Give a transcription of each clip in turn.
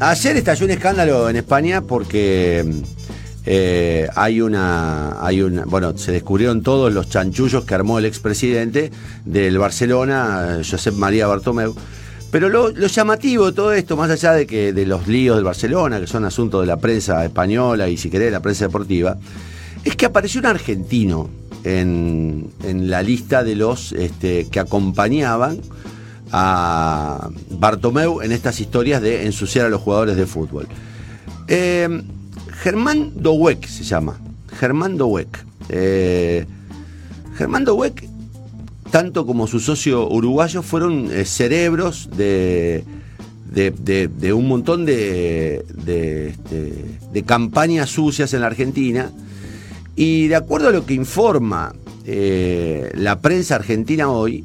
Ayer estalló un escándalo en España porque eh, hay una, hay una, bueno, se descubrieron todos los chanchullos que armó el expresidente del Barcelona, Josep María Bartomeu. Pero lo, llamativo de todo esto, más allá de que de los líos del Barcelona, que son asuntos de la prensa española y si querés la prensa deportiva, es que apareció un argentino en, en la lista de los este, que acompañaban a Bartomeu en estas historias de ensuciar a los jugadores de fútbol. Eh, Germán Dowek se llama. Germán Dowek. Eh, Germán Dowek, tanto como su socio uruguayo, fueron eh, cerebros de, de, de, un montón de, este, de, campañas sucias en la Argentina. Y de acuerdo a lo que informa la prensa argentina hoy,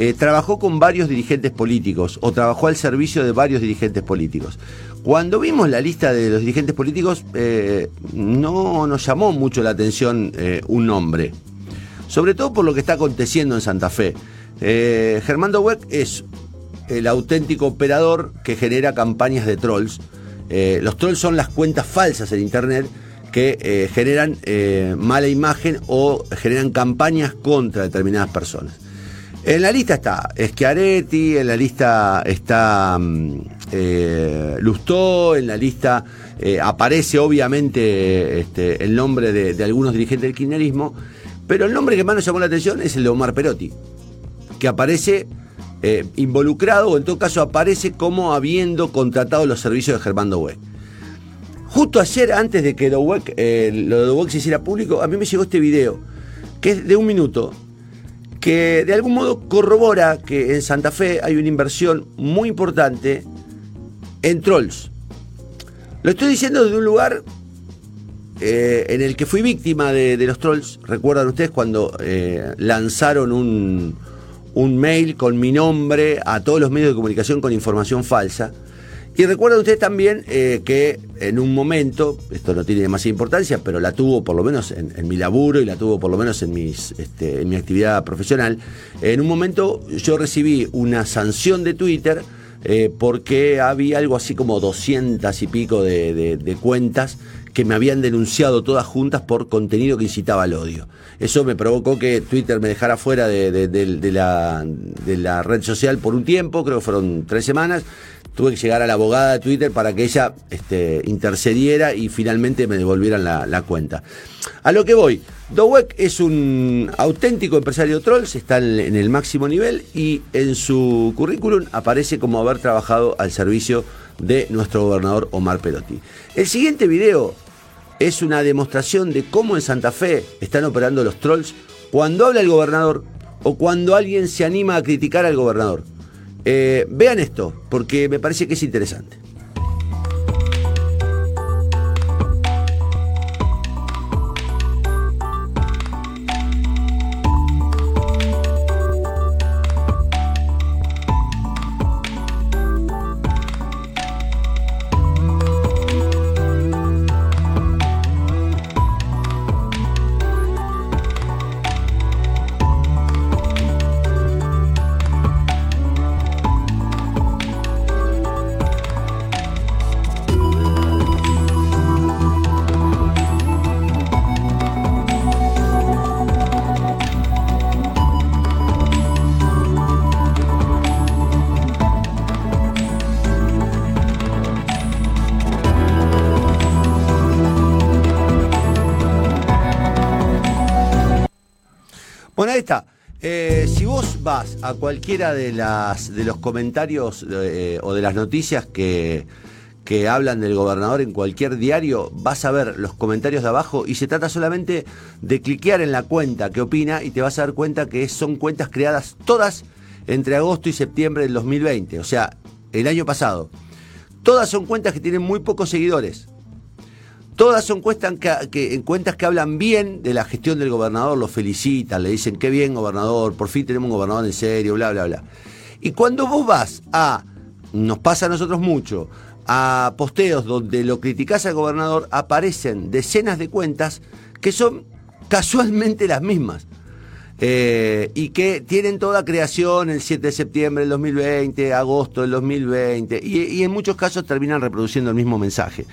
eh, trabajó con varios dirigentes políticos o trabajó al servicio de varios dirigentes políticos. Cuando vimos la lista de los dirigentes políticos, eh, no nos llamó mucho la atención eh, un nombre, sobre todo por lo que está aconteciendo en Santa Fe. Germán Dowek es el auténtico operador que genera campañas de trolls. los trolls son las cuentas falsas en Internet que generan mala imagen o generan campañas contra determinadas personas. En la lista está Schiaretti, en la lista está mm, eh, Lustó, en la lista eh, aparece obviamente este, el nombre de, algunos dirigentes del kirchnerismo, pero el nombre que más nos llamó la atención es el de Omar Perotti, que aparece eh, involucrado o en todo caso aparece como habiendo contratado los servicios de Germán Dowek. Justo ayer, antes de que Dowek, lo de Dowek se hiciera público, a mí me llegó este video, que es de un minuto, que de algún modo corrobora que en Santa Fe hay una inversión muy importante en trolls. Lo estoy diciendo desde un lugar eh, en el que fui víctima de, los trolls. Recuerdan ustedes cuando eh, lanzaron un, un mail con mi nombre a todos los medios de comunicación con información falsa. Y recuerden ustedes también eh, que en un momento, esto no tiene demasiada importancia, pero la tuvo por lo menos en, mi laburo y la tuvo por lo menos este, en mi actividad profesional, en un momento yo recibí una sanción de Twitter eh, porque había algo así como 200 y pico de, cuentas que me habían denunciado todas juntas por contenido que incitaba al odio. Eso me provocó que Twitter me dejara fuera de, la, de la red social por un tiempo, creo que fueron tres semanas tuve que llegar a la abogada de Twitter para que ella este, intercediera y finalmente me devolvieran la, cuenta. A lo que voy, Dowek es un auténtico empresario trolls, está en el máximo nivel y en su currículum aparece como haber trabajado al servicio de nuestro gobernador Omar Perotti. El siguiente video es una demostración de cómo en Santa Fe están operando los trolls cuando habla el gobernador o cuando alguien se anima a criticar al gobernador. Eh, vean esto, porque me parece que es interesante. Está. Eh, si vos vas a cualquiera de las de los comentarios eh, o de las noticias que, que hablan del gobernador en cualquier diario, vas a ver los comentarios de abajo y se trata solamente de cliquear en la cuenta que opina y te vas a dar cuenta que son cuentas creadas todas entre agosto y septiembre del 2020, o sea, el año pasado. Todas son cuentas que tienen muy pocos seguidores. Todas son cuentas que, cuentas que hablan bien de la gestión del gobernador, lo felicitan, le dicen qué bien gobernador, por fin tenemos un gobernador en serio, bla, bla, bla. Y cuando vos vas a, nos pasa a nosotros mucho, a posteos donde lo criticás al gobernador, aparecen decenas de cuentas que son casualmente las mismas. eh, y que tienen toda creación el 7 de septiembre del 2020, agosto del 2020, y, y en muchos casos terminan reproduciendo el mismo mensaje.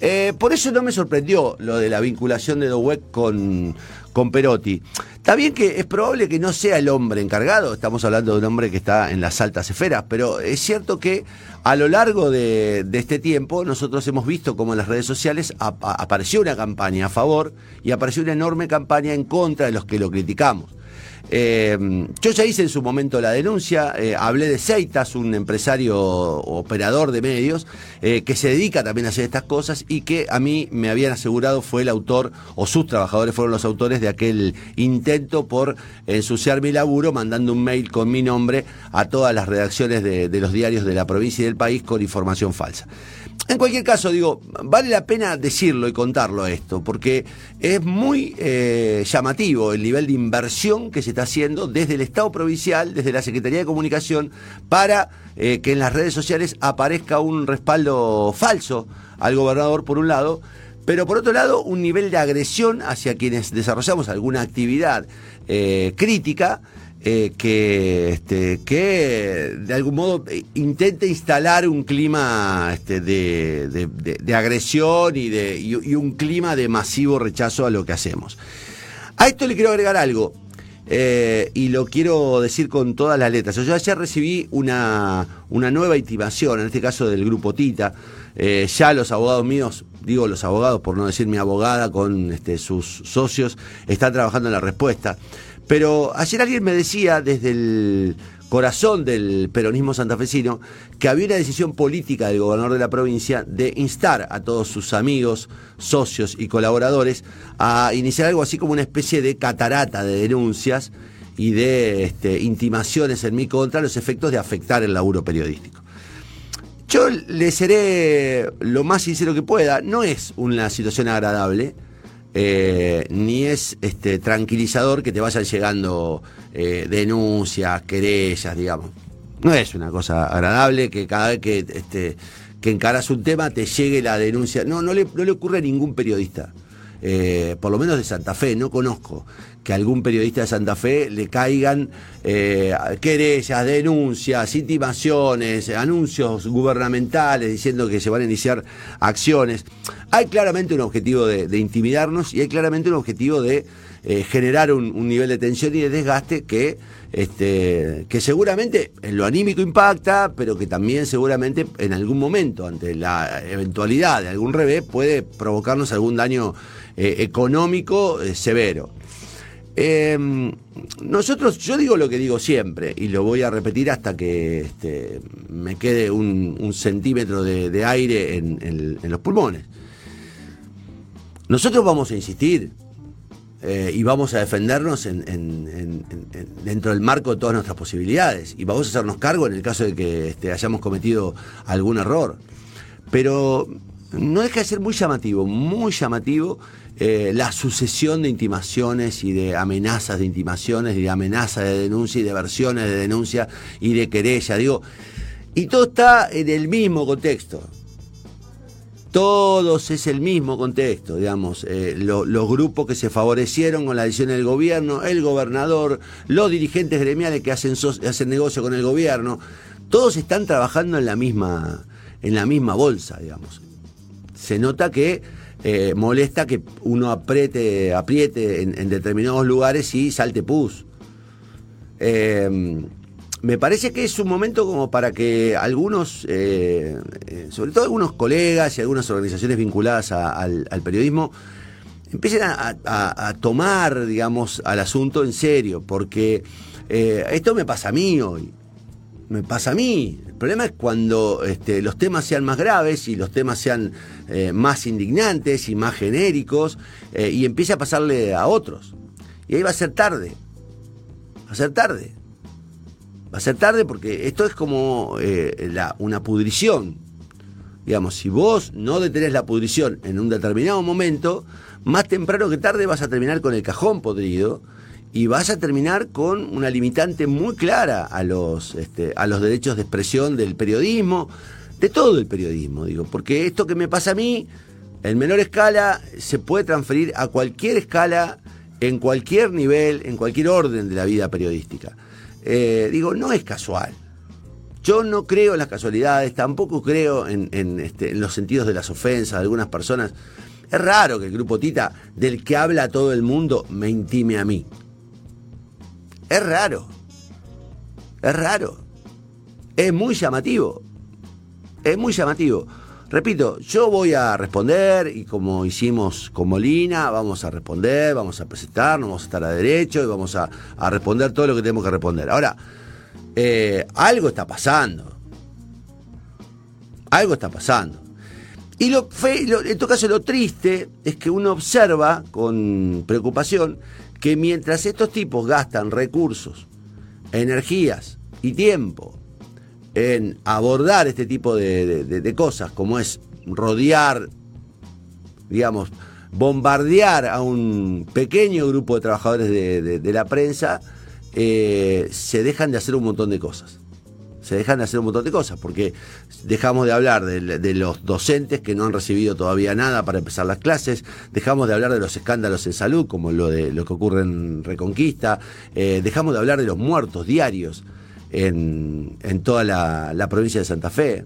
Eh, por eso no me sorprendió lo de la vinculación de Dowek con, con Perotti. Está bien que es probable que no sea el hombre encargado, estamos hablando de un hombre que está en las altas esferas, pero es cierto que a lo largo de, este tiempo nosotros hemos visto cómo en las redes sociales apareció una campaña a favor y apareció una enorme campaña en contra de los que lo criticamos. Eh, yo ya hice en su momento la denuncia, eh, hablé de Seitas, un empresario operador de medios, eh, que se dedica también a hacer estas cosas y que a mí me habían asegurado fue el autor, o sus trabajadores fueron los autores de aquel intento por ensuciar mi laburo, mandando un mail con mi nombre a todas las redacciones de, de los diarios de la provincia y del país con información falsa. En cualquier caso, digo, vale la pena decirlo y contarlo esto, porque es muy eh, llamativo el nivel de inversión que se está haciendo desde el Estado provincial, desde la Secretaría de Comunicación, para eh, que en las redes sociales aparezca un respaldo falso al gobernador, por un lado, pero por otro lado, un nivel de agresión hacia quienes desarrollamos alguna actividad eh, crítica eh, que, este, que de algún modo intente instalar un clima este, de, agresión y, de, y, un clima de masivo rechazo a lo que hacemos. A esto le quiero agregar algo. Eh, y lo quiero decir con todas las letras. Yo ayer recibí una, una nueva intimación, en este caso del grupo Tita. Eh, ya los abogados míos, digo los abogados por no decir mi abogada, con este, sus socios, están trabajando en la respuesta. Pero ayer alguien me decía desde el corazón del peronismo santafesino que había una decisión política del gobernador de la provincia de instar a todos sus amigos, socios y colaboradores a iniciar algo así como una especie de catarata de denuncias y de este, intimaciones en mi contra los efectos de afectar el laburo periodístico. Yo le seré lo más sincero que pueda, no es una situación agradable, eh, ni es este, tranquilizador que te vayan llegando eh, denuncias, querellas, digamos. No es una cosa agradable que cada vez que, este, que encaras un tema te llegue la denuncia. No, no le, no le ocurre a ningún periodista. Eh, por lo menos de Santa Fe, no conozco que algún periodista de Santa Fe le caigan eh, querellas, denuncias, intimaciones, anuncios gubernamentales diciendo que se van a iniciar acciones. Hay claramente un objetivo de, intimidarnos y hay claramente un objetivo de eh, generar un, nivel de tensión y de desgaste que, este, que seguramente en lo anímico impacta, pero que también seguramente en algún momento, ante la eventualidad de algún revés, puede provocarnos algún daño eh, económico eh, severo. Em, nosotros, yo digo lo que digo siempre y lo voy a repetir hasta que este, me quede un, centímetro de, aire en, los pulmones. Nosotros vamos a insistir eh, y vamos a defendernos dentro del marco de todas nuestras posibilidades y vamos a hacernos cargo en el caso de que este, hayamos cometido algún error. Pero no deja de ser muy llamativo, muy llamativo eh, la sucesión de intimaciones y de amenazas de intimaciones y de amenazas de denuncia y de versiones de denuncia y de querella, digo, y todo está en el mismo contexto. Todos es el mismo contexto, digamos, eh, los grupos que se favorecieron con la decisión del gobierno, el gobernador, los dirigentes gremiales que hacen, negocio con el gobierno, todos están trabajando en la misma, en la misma bolsa, digamos. Se nota que eh, molesta que uno apriete, apriete en, determinados lugares y salte pus. Eh, me parece que es un momento como para que algunos, eh, sobre todo algunos colegas y algunas organizaciones vinculadas al, periodismo, empiecen a, tomar, digamos, al asunto en serio, porque esto me pasa a mí hoy me pasa a mí. El problema es cuando este, los temas sean más graves y los temas sean eh, más indignantes y más genéricos eh, y empiece a pasarle a otros. Y ahí va a ser tarde. Va a ser tarde. Va a ser tarde porque esto es como eh, una pudrición. Digamos, si vos no detenés la pudrición en un determinado momento, más temprano que tarde vas a terminar con el cajón podrido y vas a terminar con una limitante muy clara a los, este, a los derechos de expresión del periodismo, de todo el periodismo, digo, porque esto que me pasa a mí, en menor escala, se puede transferir a cualquier escala en cualquier nivel, en cualquier orden de la vida periodística. Eh, digo, no es casual. Yo no creo en las casualidades, tampoco creo en, este, en los sentidos de las ofensas de algunas personas. Es raro que el grupo Tita, del que habla todo el mundo, me intime a mí. Es raro. Es raro. Es muy llamativo. Es muy llamativo. Repito, yo voy a responder y como hicimos con Molina, vamos a responder, vamos a presentarnos, vamos a estar a derecho y vamos a, responder todo lo que tenemos que responder. Ahora, eh, algo está pasando. Algo está pasando. Y lo, en todo caso lo triste es que uno observa con preocupación que mientras estos tipos gastan recursos, energías y tiempo en abordar este tipo de, cosas, como es rodear, digamos, bombardear a un pequeño grupo de trabajadores de, la prensa, eh, se dejan de hacer un montón de cosas. Se dejan de hacer un montón de cosas, porque dejamos de hablar de, los docentes que no han recibido todavía nada para empezar las clases, dejamos de hablar de los escándalos en salud, como lo de lo que ocurre en Reconquista, eh, dejamos de hablar de los muertos diarios en, toda la, provincia de Santa Fe.